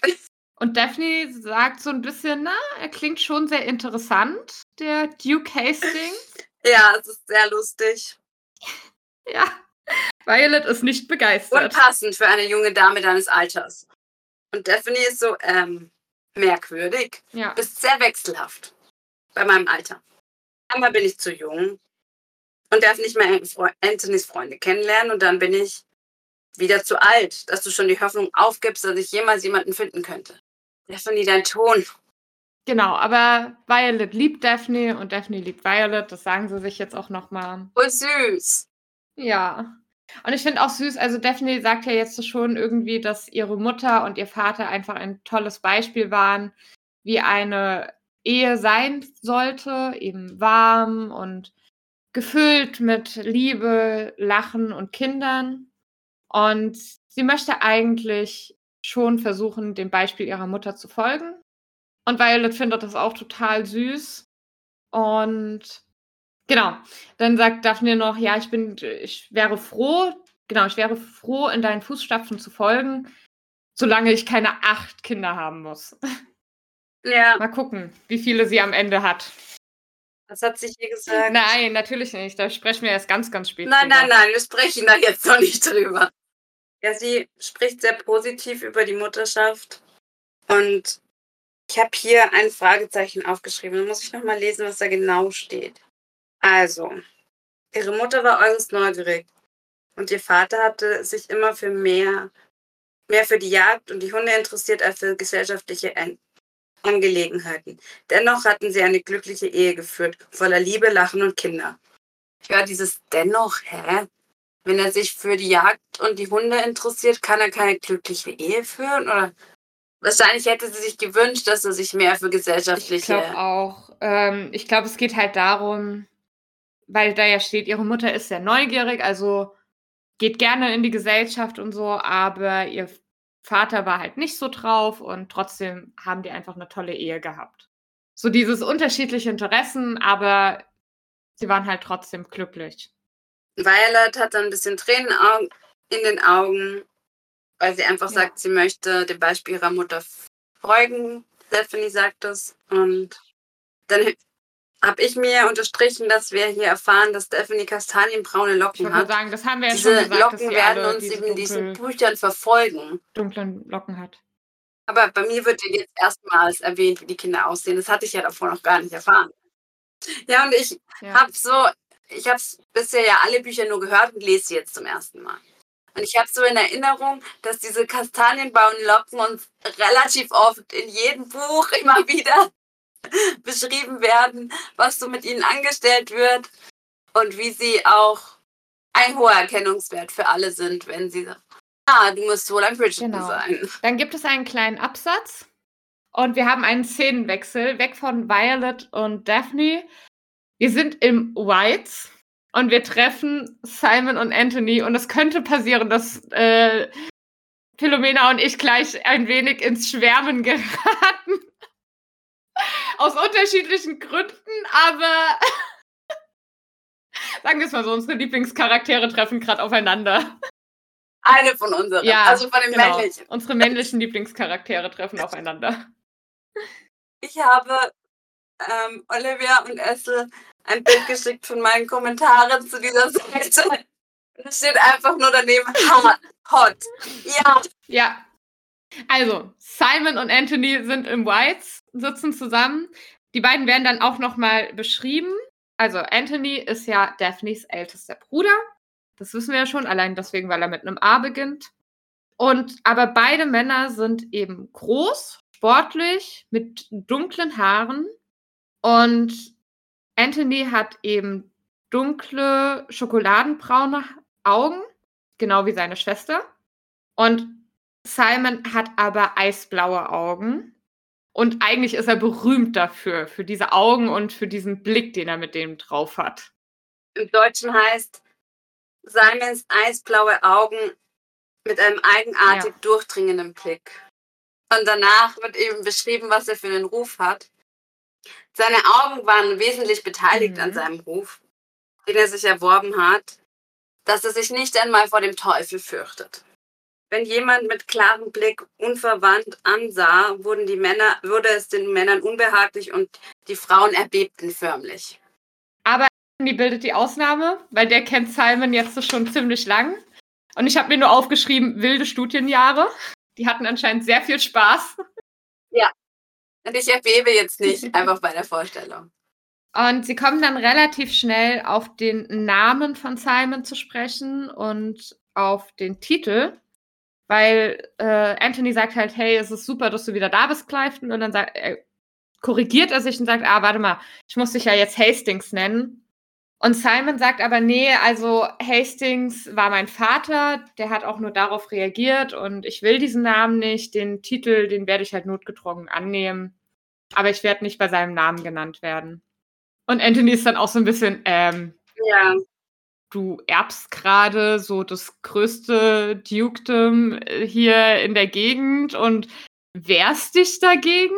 C: Und Daphne sagt so ein bisschen, na, er klingt schon sehr interessant, der Duke Hastings.
B: Ja, es ist sehr lustig.
C: Ja, Violet ist nicht begeistert.
B: Und passend für eine junge Dame deines Alters. Und Daphne ist so, ähm, merkwürdig.
C: Ja.
B: Bist sehr wechselhaft. Bei meinem Alter. Einmal bin ich zu jung und darf nicht mehr Anthonys Freunde kennenlernen und dann bin ich wieder zu alt, dass du schon die Hoffnung aufgibst, dass ich jemals jemanden finden könnte. Daphne, dein Ton.
C: Genau, aber Violet liebt Daphne und Daphne liebt Violet. Das sagen sie sich jetzt auch nochmal.
B: Oh, süß.
C: Ja. Und ich finde auch süß, also Daphne sagt ja jetzt schon irgendwie, dass ihre Mutter und ihr Vater einfach ein tolles Beispiel waren, wie eine Ehe sein sollte, eben warm und gefüllt mit Liebe, Lachen und Kindern. Und sie möchte eigentlich schon versuchen, dem Beispiel ihrer Mutter zu folgen. Und Violet findet das auch total süß. Und genau, dann sagt Daphne noch, ja, ich bin, ich wäre froh, genau, ich wäre froh, in deinen Fußstapfen zu folgen, solange ich keine acht Kinder haben muss.
B: Ja.
C: Mal gucken, wie viele sie am Ende hat.
B: Was hat sie hier gesagt?
C: Nein, natürlich nicht. Da sprechen wir erst ganz, ganz spät.
B: Nein,
C: drüber.
B: nein, nein, wir sprechen da jetzt noch nicht drüber. Ja, sie spricht sehr positiv über die Mutterschaft. Und ich habe hier ein Fragezeichen aufgeschrieben. Da muss ich nochmal lesen, was da genau steht. Also, ihre Mutter war äußerst neugierig. Und ihr Vater hatte sich immer für mehr, mehr für die Jagd und die Hunde interessiert als für gesellschaftliche An- Angelegenheiten. Dennoch hatten sie eine glückliche Ehe geführt, voller Liebe, Lachen und Kinder. Ja, dieses dennoch, hä? Wenn er sich für die Jagd und die Hunde interessiert, kann er keine glückliche Ehe führen? Oder wahrscheinlich hätte sie sich gewünscht, dass er sich mehr für
C: Ich
B: gesellschaftliche.
C: glaube auch. Ähm, ich glaube, es geht halt darum, weil da ja steht, ihre Mutter ist sehr neugierig, also geht gerne in die Gesellschaft und so, aber ihr Vater war halt nicht so drauf und trotzdem haben die einfach eine tolle Ehe gehabt. So dieses unterschiedliche Interessen, aber sie waren halt trotzdem glücklich.
B: Violet hat dann ein bisschen Tränen in den Augen, weil sie einfach
C: Ja.
B: sagt, sie möchte dem Beispiel ihrer Mutter folgen. Stephanie sagt das. Und dann habe ich mir unterstrichen, dass wir hier erfahren, dass Stephanie kastanienbraune
C: Ich
B: Locken
C: nur
B: hat.
C: sagen, das haben wir ja
B: Diese
C: schon gesagt,
B: Locken werden uns
C: diese
B: in diesen Büchern verfolgen.
C: dunklen Locken hat.
B: Aber bei mir wird jetzt erstmals erwähnt, wie die Kinder aussehen. Das hatte ich ja davor noch gar nicht erfahren. Ja, und ich
C: Ja.
B: habe so, ich habe bisher ja alle Bücher nur gehört und lese sie jetzt zum ersten Mal. Und ich habe so in Erinnerung, dass diese kastanienbraunen Locken uns relativ oft in jedem Buch immer wieder beschrieben werden, was so mit ihnen angestellt wird und wie sie auch ein hoher Erkennungswert für alle sind, wenn sie sagen, ah, du musst wohl ein Bridgerton
C: Genau.
B: sein.
C: Dann gibt es einen kleinen Absatz und wir haben einen Szenenwechsel weg von Violet und Daphne. Wir sind im Whites und wir treffen Simon und Anthony und es könnte passieren, dass äh, Philomena und ich gleich ein wenig ins Schwärmen geraten. Aus unterschiedlichen Gründen, aber sagen wir es mal so, unsere Lieblingscharaktere treffen gerade aufeinander.
B: Eine von unseren,
C: Ja,
B: also von den
C: genau.
B: männlichen.
C: Unsere männlichen Lieblingscharaktere treffen aufeinander.
B: Ich habe ähm, Olivia und Essel ein Bild geschickt von meinen Kommentaren zu dieser Seite. Da steht einfach nur daneben hot. hot. Ja,
C: Ja. Also, Simon und Anthony sind im Whites, sitzen zusammen. Die beiden werden dann auch nochmal beschrieben. Also, Anthony ist ja Daphnes ältester Bruder. Das wissen wir ja schon, allein deswegen, weil er mit einem A beginnt. Und aber beide Männer sind eben groß, sportlich, mit dunklen Haaren. Und Anthony hat eben dunkle, schokoladenbraune Augen, genau wie seine Schwester. Und Simon hat aber eisblaue Augen. Und eigentlich ist er berühmt dafür, für diese Augen und für diesen Blick, den er mit dem drauf hat.
B: im Deutschen heißt Simons eisblaue Augen mit einem eigenartig
C: Ja.
B: durchdringenden Blick. Und danach wird eben beschrieben, was er für einen Ruf hat. Seine Augen waren wesentlich beteiligt
C: Mhm.
B: an seinem Ruf, den er sich erworben hat, dass er sich nicht einmal vor dem Teufel fürchtet. Wenn jemand mit klarem Blick unverwandt ansah, wurden die Männer, wurde es den Männern unbehaglich und die Frauen erbebten förmlich.
C: Aber die bildet die Ausnahme, weil der kennt Simon jetzt schon ziemlich lang. Und ich habe mir nur aufgeschrieben, wilde Studienjahre. Die hatten anscheinend sehr viel Spaß.
B: Ja. Und ich erbebe jetzt nicht, einfach bei der Vorstellung.
C: Und sie kommen dann relativ schnell auf den Namen von Simon zu sprechen und auf den Titel, weil äh, Anthony sagt halt, hey, es ist super, dass du wieder da bist, Clifton. Und dann sagt, äh, korrigiert er sich und sagt, ah, warte mal, ich muss dich ja jetzt Hastings nennen. Und Simon sagt aber, nee, also Hastings war mein Vater, der hat auch nur darauf reagiert und ich will diesen Namen nicht. Den Titel, den werde ich halt notgedrungen annehmen. Aber ich werde nicht bei seinem Namen genannt werden. Und Anthony ist dann auch so ein bisschen, ähm,
B: Ja.
C: Du erbst gerade so das größte Dukedom äh, hier in der Gegend und wehrst dich dagegen?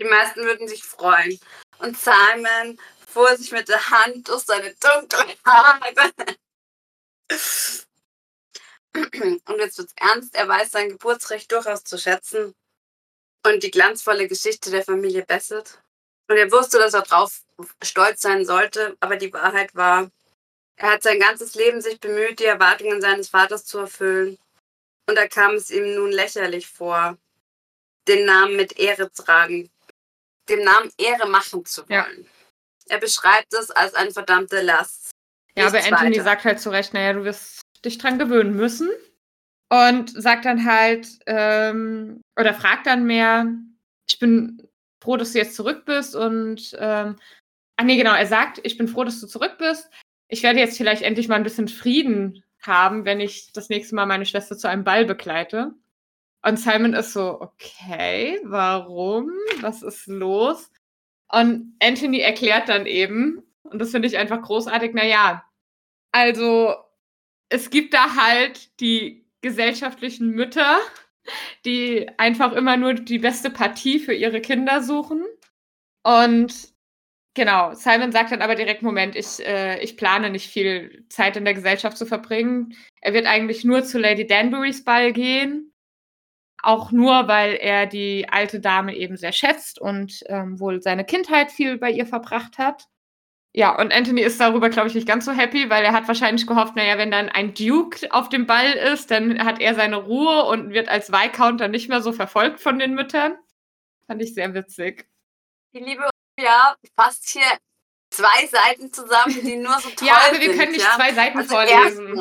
B: Die meisten würden sich freuen. Und Simon fuhr sich mit der Hand durch seine dunklen Haare. Und jetzt wird's ernst. Er weiß sein Geburtsrecht durchaus zu schätzen und die glanzvolle Geschichte der Familie Bassett. Und er wusste, dass er drauf stolz sein sollte, aber die Wahrheit war, er hat sein ganzes Leben sich bemüht, die Erwartungen seines Vaters zu erfüllen. Und da kam es ihm nun lächerlich vor, den Namen mit Ehre tragen, dem Namen Ehre machen zu
C: Ja.
B: wollen. Er beschreibt es als eine verdammte Last.
C: Ja, aber
B: Nichts
C: Anthony
B: weiter.
C: sagt halt zu Recht, naja, du wirst dich dran gewöhnen müssen. Und sagt dann halt, ähm, oder fragt dann mehr, ich bin froh, dass du jetzt zurück bist und, ähm, ach nee, genau, er sagt, ich bin froh, dass du zurück bist. Ich werde jetzt vielleicht endlich mal ein bisschen Frieden haben, wenn ich das nächste Mal meine Schwester zu einem Ball begleite. Und Simon ist so, okay, warum? Was ist los? Und Anthony erklärt dann eben, und das finde ich einfach großartig, naja, also es gibt da halt die gesellschaftlichen Mütter, die einfach immer nur die beste Partie für ihre Kinder suchen. Und genau, Simon sagt dann aber direkt, Moment, ich, äh, ich plane nicht viel Zeit in der Gesellschaft zu verbringen. Er wird eigentlich nur zu Lady Danburys Ball gehen. Auch nur, weil er die alte Dame eben sehr schätzt und ähm, wohl seine Kindheit viel bei ihr verbracht hat. Ja, und Anthony ist darüber, glaube ich, nicht ganz so happy, weil er hat wahrscheinlich gehofft, naja, wenn dann ein Duke auf dem Ball ist, dann hat er seine Ruhe und wird als Viscounter nicht mehr so verfolgt von den Müttern. Fand ich sehr witzig.
B: Die liebe ja fasst hier zwei Seiten zusammen, die nur so toll
C: ja, aber wir
B: sind.
C: können nicht
B: ja?
C: zwei Seiten
B: Also
C: vorlesen.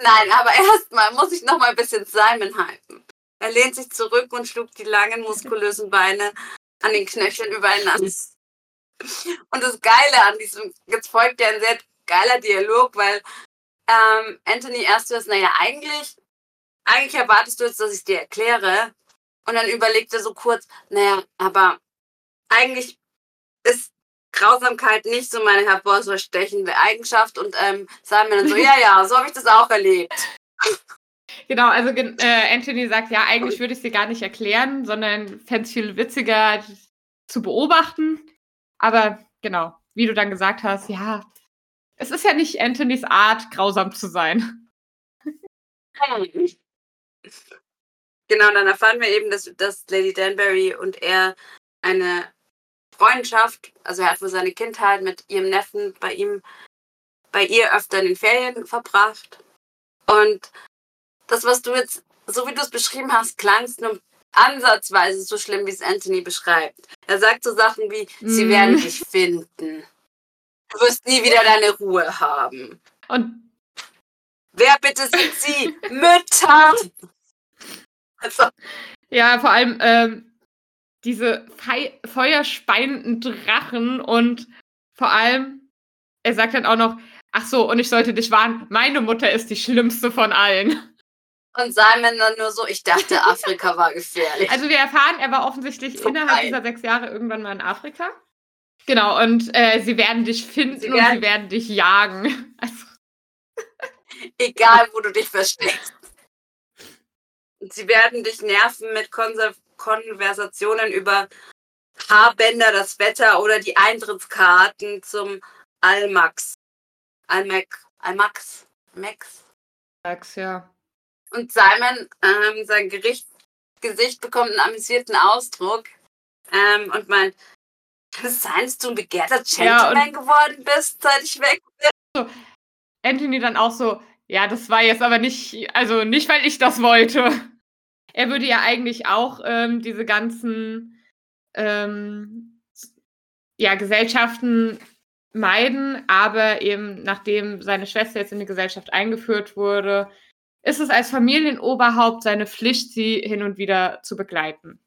B: Nein, aber erstmal muss ich noch mal ein bisschen Simon hypen. Er lehnt sich zurück und schlug die langen, muskulösen Beine an den Knöcheln übereinander. Und das Geile an diesem, jetzt folgt ja ein sehr geiler Dialog, weil ähm, Anthony erst ist, naja, eigentlich, eigentlich erwartest du jetzt, dass ich dir erkläre. Und dann überlegt er so kurz, naja, aber eigentlich ist Grausamkeit nicht so meine hervorstechende Eigenschaft. Und ähm, Simon dann so, ja, ja, so habe ich das auch erlebt.
C: Genau, also äh, Anthony sagt, ja, eigentlich würde ich sie gar nicht erklären, sondern fände es viel witziger zu beobachten. Aber genau, wie du dann gesagt hast, ja, es ist ja nicht Anthonys Art, grausam zu sein.
B: Genau, dann erfahren wir eben, dass, dass Lady Danbury und er eine Freundschaft, also er hat wohl seine Kindheit mit ihrem Neffen bei ihm, bei ihr öfter in den Ferien verbracht. Und das, was du jetzt, so wie du es beschrieben hast, klang es nur ansatzweise so schlimm, wie es Anthony beschreibt. Er sagt so Sachen wie, sie
C: Mhm.
B: werden dich finden. Du wirst nie wieder deine Ruhe haben.
C: Und
B: Wer bitte sind sie? Mütter! Also,
C: ja, vor allem ähm, diese fei feuerspeienden Drachen und vor allem, er sagt dann auch noch, ach so, und ich sollte dich warnen, meine Mutter ist die schlimmste von allen.
B: Und Simon dann nur so, ich dachte, Afrika war gefährlich.
C: Also wir erfahren, er war offensichtlich
B: Vorbei.
C: innerhalb dieser sechs Jahre irgendwann mal in Afrika. Genau, und äh, sie werden dich finden
B: Sie
C: und
B: werden-
C: sie werden dich jagen. Also,
B: Egal, wo du dich versteckst. Und sie werden dich nerven mit Konser Konversationen über Haarbänder, das Wetter oder die Eintrittskarten zum Almax. Almac. Almax. Max.
C: sag's ja.
B: Und Simon, ähm, sein Gericht, Gesicht bekommt einen amüsierten Ausdruck ähm, und meint, kann es sein, dass du ein begehrter Gentleman ja, geworden bist, seit ich weg bin?
C: So, Anthony dann auch so, ja, das war jetzt aber nicht, also nicht, weil ich das wollte. Er würde ja eigentlich auch ähm, diese ganzen ähm, ja, Gesellschaften meiden, aber eben nachdem seine Schwester jetzt in die Gesellschaft eingeführt wurde, ist es als Familienoberhaupt seine Pflicht, sie hin und wieder zu begleiten.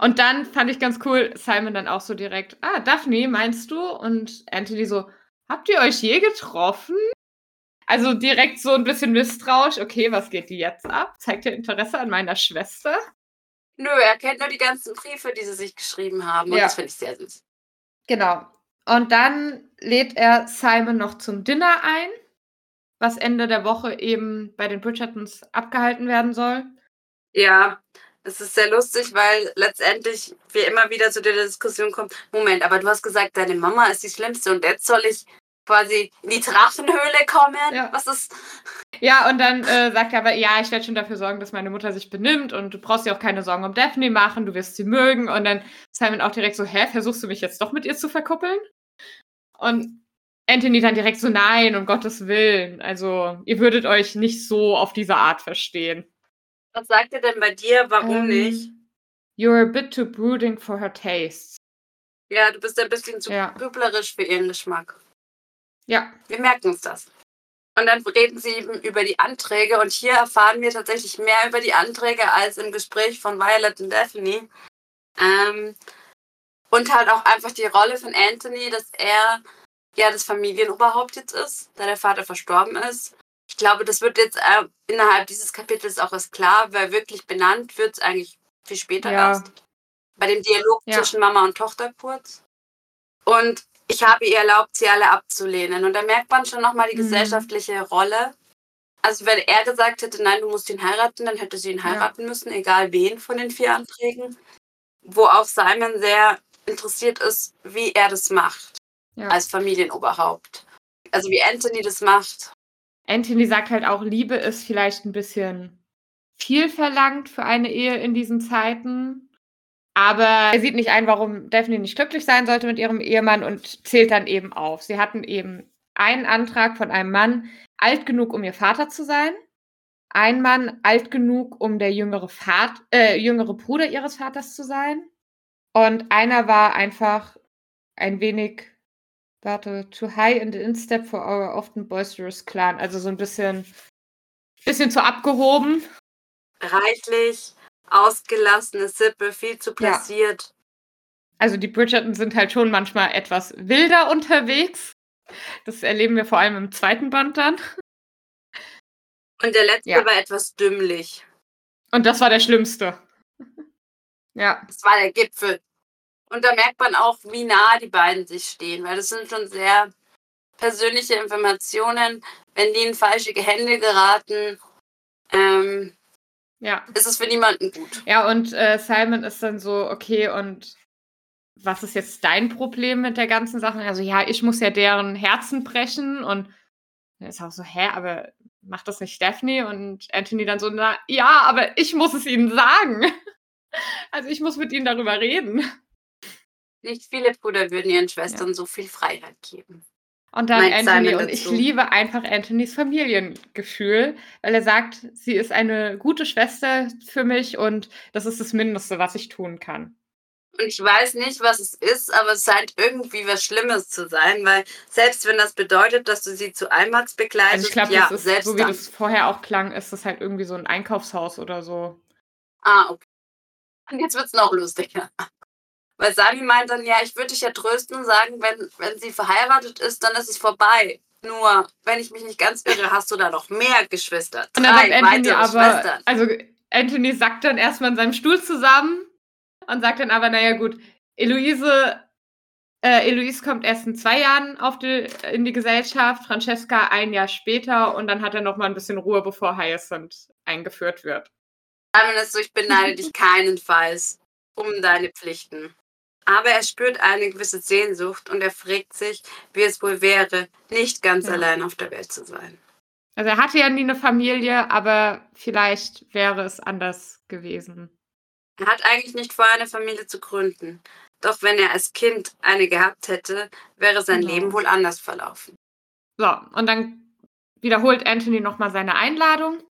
C: Und dann fand ich ganz cool, Simon dann auch so direkt, ah, Daphne, meinst du? Und Anthony so, habt ihr euch je getroffen? Also direkt so ein bisschen misstrauisch, okay, was geht die jetzt ab? Zeigt ihr Interesse an meiner Schwester?
B: Nö, er kennt nur die ganzen Briefe, die sie sich geschrieben haben. Und ja. das finde ich sehr süß.
C: Genau. Und dann lädt er Simon noch zum Dinner ein, was Ende der Woche eben bei den Bridgertons abgehalten werden soll.
B: Ja, es ist sehr lustig, weil letztendlich wir immer wieder zu der Diskussion kommen, Moment, aber du hast gesagt, deine Mama ist die Schlimmste und jetzt soll ich quasi in die Drachenhöhle kommen. Ja. Was ist.
C: Ja, und dann äh, sagt er aber, ja, ich werde schon dafür sorgen, dass meine Mutter sich benimmt und du brauchst dir auch keine Sorgen um Daphne machen, du wirst sie mögen. Und dann Simon auch direkt so, hä, versuchst du mich jetzt doch mit ihr zu verkuppeln? Und Anthony dann direkt so, nein, um Gottes Willen. Also, ihr würdet euch nicht so auf diese Art verstehen.
B: Was sagt er denn bei dir? Warum ähm, nicht?
C: You're a bit too brooding for her tastes.
B: Ja, du bist ein bisschen zu ja. für ihren Geschmack.
C: Ja.
B: Wir merken uns das. Und dann reden sie eben über die Anträge und hier erfahren wir tatsächlich mehr über die Anträge als im Gespräch von Violet und Daphne. Ähm, und halt auch einfach die Rolle von Anthony, dass er ja das Familienoberhaupt jetzt ist, da der Vater verstorben ist. Ich glaube, das wird jetzt äh, innerhalb dieses Kapitels auch erst klar, weil wirklich benannt wird es eigentlich viel später ja. erst. Bei dem Dialog ja. zwischen Mama und Tochter kurz. Und ich habe ihr erlaubt, sie alle abzulehnen. Und da merkt man schon nochmal die mhm. gesellschaftliche Rolle. Also wenn er gesagt hätte, nein, du musst ihn heiraten, dann hätte sie ihn heiraten ja. müssen, egal wen von den vier Anträgen. Wo auch Simon sehr interessiert ist, wie er das macht. Ja. Als Familienoberhaupt. Also wie Anthony das macht.
C: Anthony sagt halt auch, Liebe ist vielleicht ein bisschen viel verlangt für eine Ehe in diesen Zeiten. Aber er sieht nicht ein, warum Daphne nicht glücklich sein sollte mit ihrem Ehemann und zählt dann eben auf. Sie hatten eben einen Antrag von einem Mann, alt genug, um ihr Vater zu sein. Ein Mann, alt genug, um der jüngere, Vater, äh, jüngere Bruder ihres Vaters zu sein. Und einer war einfach ein wenig, warte, too high in the instep for our often boisterous clan. Also so ein bisschen, bisschen zu abgehoben.
B: Reichlich, ausgelassene Sippe, viel zu passiert. Ja.
C: Also die Bridgerton sind halt schon manchmal etwas wilder unterwegs. Das erleben wir vor allem im zweiten Band dann.
B: Und der letzte ja. war etwas dümmlich.
C: Und das war der schlimmste. ja.
B: Das war der Gipfel. Und da merkt man auch, wie nah die beiden sich stehen, weil das sind schon sehr persönliche Informationen. Wenn die in falsche Hände geraten, ähm,
C: ja.
B: ist es für niemanden gut.
C: Ja, und äh, Simon ist dann so, okay, und was ist jetzt dein Problem mit der ganzen Sache? Also, ja, ich muss ja deren Herzen brechen und dann ist auch so, hä, aber macht das nicht Stephanie? Und Anthony dann so, na ja, aber ich muss es ihnen sagen. Also ich muss mit ihnen darüber reden.
B: Nicht viele Brüder würden ihren Schwestern ja. so viel Freiheit geben.
C: Und dann Meint Anthony und ich liebe einfach Anthonys Familiengefühl, weil er sagt, sie ist eine gute Schwester für mich und das ist das Mindeste, was ich tun kann.
B: Und ich weiß nicht, was es ist, aber es scheint irgendwie was Schlimmes zu sein, weil selbst wenn das bedeutet, dass du sie zu IMAX begleitest, also
C: ich glaube, ja, ist, selbst so wie das vorher auch klang, ist das halt irgendwie so ein Einkaufshaus oder so.
B: Ah, okay. Und jetzt wird es noch lustiger. Weil Sami meint dann, ja, ich würde dich ja trösten und sagen, wenn, wenn sie verheiratet ist, dann ist es vorbei. Nur, wenn ich mich nicht ganz irre, hast du da noch mehr Geschwister.
C: Und dann sagt Anthony aber, also Anthony sackt dann erstmal in seinem Stuhl zusammen und sagt dann aber, naja gut, Eloise, äh, Eloise kommt erst in zwei Jahren auf die, in die Gesellschaft, Francesca ein Jahr später und dann hat er nochmal ein bisschen Ruhe, bevor Hyacinth eingeführt wird.
B: Simon ist so, ich beneide dich keinenfalls um deine Pflichten. Aber er spürt eine gewisse Sehnsucht und er fragt sich, wie es wohl wäre, nicht ganz ja. allein auf der Welt zu sein.
C: Also er hatte ja nie eine Familie, aber vielleicht wäre es anders gewesen.
B: Er hat eigentlich nicht vor, eine Familie zu gründen. Doch wenn er als Kind eine gehabt hätte, wäre sein
C: Genau.
B: Leben wohl anders verlaufen.
C: So, und dann wiederholt Anthony nochmal seine Einladung,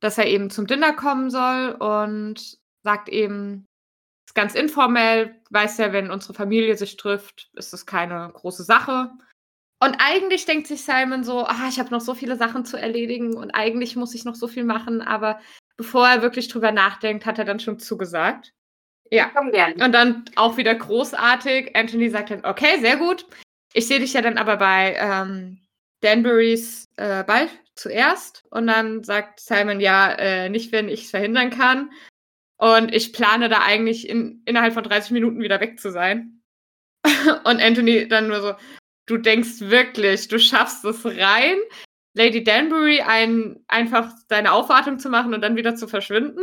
C: dass er eben zum Dinner kommen soll und sagt eben, ist ganz informell, weiß ja, wenn unsere Familie sich trifft, ist es keine große Sache. Und eigentlich denkt sich Simon so, ah, ich habe noch so viele Sachen zu erledigen und eigentlich muss ich noch so viel machen, aber bevor er wirklich drüber nachdenkt, hat er dann schon zugesagt. Ja. Und dann auch wieder großartig. Anthony sagt dann, okay, sehr gut. Ich sehe dich ja dann aber bei ähm, Danburys äh, Ball zuerst. Und dann sagt Simon, ja, äh, nicht, wenn ich es verhindern kann. Und ich plane da eigentlich in, innerhalb von 30 Minuten wieder weg zu sein. Und Anthony dann nur so, du denkst wirklich, du schaffst es rein, Lady Danbury ein, einfach deine Aufwartung zu machen und dann wieder zu verschwinden.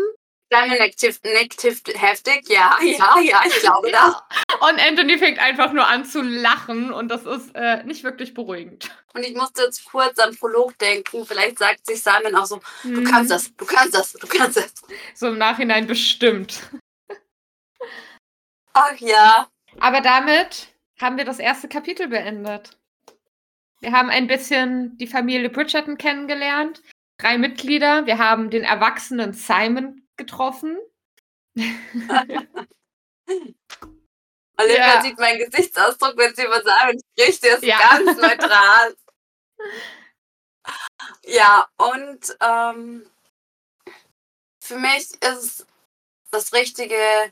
B: Simon nickt nickt heftig. Ja, ja, ja, ich glaube das.
C: Und Anthony fängt einfach nur an zu lachen und das ist äh, nicht wirklich beruhigend.
B: Und ich musste jetzt kurz an Prolog denken. Vielleicht sagt sich Simon auch so, du
C: Mhm.
B: kannst das, du kannst das, du kannst das.
C: So im Nachhinein bestimmt.
B: Ach ja.
C: Aber damit haben wir das erste Kapitel beendet. Wir haben ein bisschen die Familie Bridgerton kennengelernt. Drei Mitglieder. Wir haben den erwachsenen Simon getroffen.
B: Olivia
C: Ja.
B: sieht meinen Gesichtsausdruck, wenn sie über Simon spricht. Der ist
C: Ja.
B: ganz neutral. ja, und ähm, für mich ist es das richtige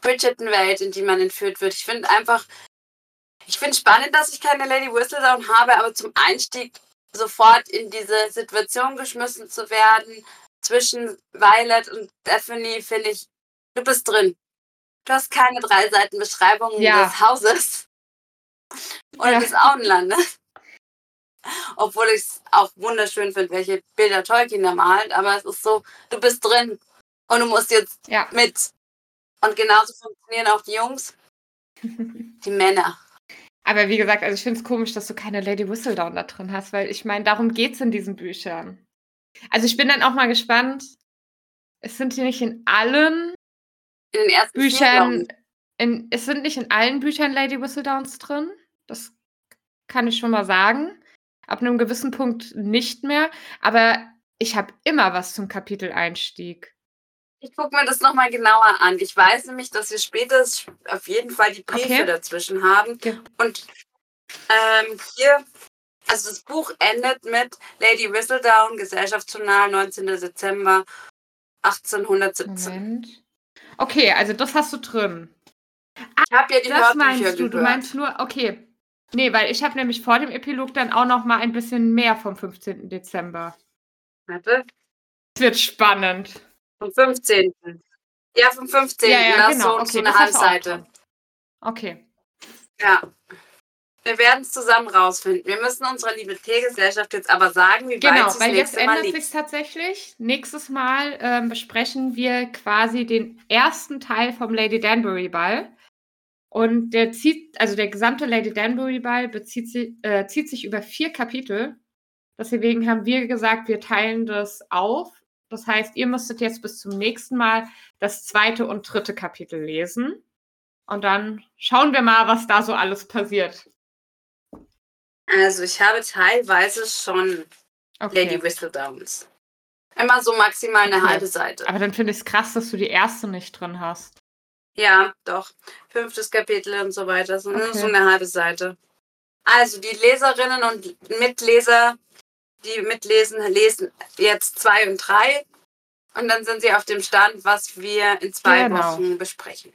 B: Bridgerton-Welt, in die man entführt wird. Ich finde einfach, ich finde spannend, dass ich keine Lady Whistledown habe, aber zum Einstieg sofort in diese Situation geschmissen zu werden zwischen Violet und Daphne, finde ich, du bist drin. Du hast keine drei Seiten Beschreibung
C: Ja.
B: des Hauses oder
C: Ja.
B: des Auenlandes. Obwohl ich es auch wunderschön finde, welche Bilder Tolkien da malt, aber es ist so, du bist drin und du musst jetzt
C: Ja.
B: mit. Und genauso funktionieren auch die Jungs, die Männer.
C: Aber wie gesagt, also ich finde es komisch, dass du keine Lady Whistledown da drin hast, weil ich meine, darum geht es in diesen Büchern. Also ich bin dann auch mal gespannt. Es sind hier nicht in allen
B: In vier,
C: Büchern, in, es sind nicht in allen Büchern Lady Whistledowns drin. Das kann ich schon mal sagen. Ab einem gewissen Punkt nicht mehr. Aber ich habe immer was zum Kapiteleinstieg.
B: Ich gucke mir das nochmal genauer an. Ich weiß nämlich, dass wir später auf jeden Fall die Briefe
C: Okay.
B: dazwischen haben.
C: Ja.
B: Und ähm, hier, also das Buch endet mit Lady Whistledown, Gesellschaftsjournal, 19. Dezember 1817.
C: Moment. Okay, also das hast du drin.
B: Ich habe ja die
C: Das meinst du. Du meinst nur, okay. Nee, weil ich habe nämlich vor dem Epilog dann auch noch mal ein bisschen mehr vom 15. Dezember.
B: Warte,
C: Es wird spannend.
B: vom 15. Ja, vom 15.
C: Ja, ja, genau.
B: so,
C: Okay,
B: so eine Halbseite.
C: Okay.
B: Ja. Wir werden es zusammen rausfinden. Wir müssen unserer Liebe Teegesellschaft jetzt aber sagen, wie weit
C: Genau,
B: es das
C: weil jetzt ändert sich tatsächlich. Nächstes Mal ähm, besprechen wir quasi den ersten Teil vom Lady Danbury Ball. Und der zieht, also der gesamte Lady Danbury Ball bezieht sich, äh, zieht sich über vier Kapitel. Deswegen haben wir gesagt, wir teilen das auf. Das heißt, ihr müsstet jetzt bis zum nächsten Mal das zweite und dritte Kapitel lesen. Und dann schauen wir mal, was da so alles passiert.
B: Also ich habe teilweise schon
C: Okay.
B: Lady Whistledowns. Immer so maximal eine
C: Okay.
B: halbe Seite.
C: Aber dann finde ich es krass, dass du die erste nicht drin hast.
B: Ja, doch. Fünftes Kapitel und so weiter. So,
C: Okay.
B: so eine halbe Seite. Also die Leserinnen und Mitleser, die mitlesen, lesen jetzt zwei und drei. Und dann sind sie auf dem Stand, was wir in zwei
C: Genau.
B: Wochen besprechen.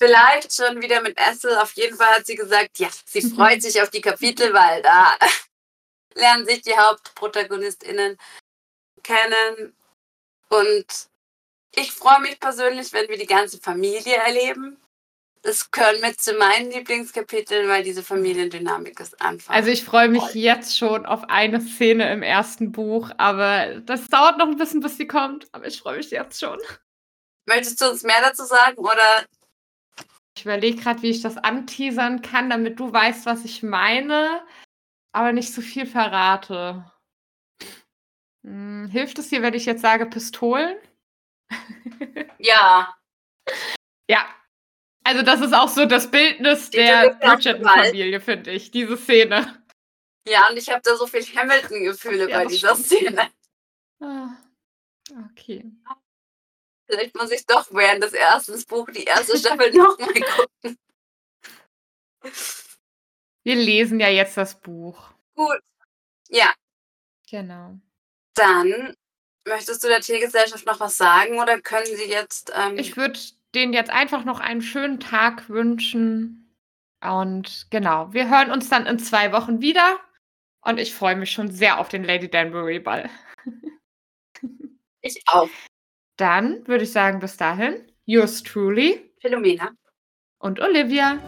B: Vielleicht schon wieder mit Essel. Auf jeden Fall hat sie gesagt, ja, sie
C: Mhm.
B: freut sich auf die Kapitel, weil da lernen sich die HauptprotagonistInnen kennen. Und ich freue mich persönlich, wenn wir die ganze Familie erleben. Das gehört mit zu meinen Lieblingskapiteln, weil diese Familiendynamik ist einfach.
C: Also ich freue mich
B: Toll.
C: jetzt schon auf eine Szene im ersten Buch, aber das dauert noch ein bisschen, bis sie kommt. Aber ich freue mich jetzt schon.
B: Möchtest du uns mehr dazu sagen oder
C: Ich überlege gerade, wie ich das anteasern kann, damit du weißt, was ich meine, aber nicht zu viel verrate. Hm, hilft es dir, wenn ich jetzt sage Pistolen?
B: Ja,
C: Ja. Also das ist auch so das Bildnis
B: Die
C: der Bridgerton-Familie, finde ich, diese Szene.
B: ja, und ich habe da so viel Hamilton-Gefühle
C: Ja,
B: bei dieser
C: stimmt.
B: Szene.
C: Ah, okay.
B: Vielleicht muss ich doch während des ersten Buch die erste Staffel nochmal gucken.
C: Wir lesen ja jetzt das Buch.
B: Gut. Ja,
C: Genau.
B: dann möchtest du der Tiergesellschaft noch was sagen oder können sie jetzt. Ähm,
C: Ich würde denen jetzt einfach noch einen schönen Tag wünschen. Und genau, wir hören uns dann in zwei Wochen wieder. Und ich freue mich schon sehr auf den Lady Danbury Ball.
B: ich auch.
C: Dann würde ich sagen, bis dahin, yours truly
B: Philomena.
C: und Olivia.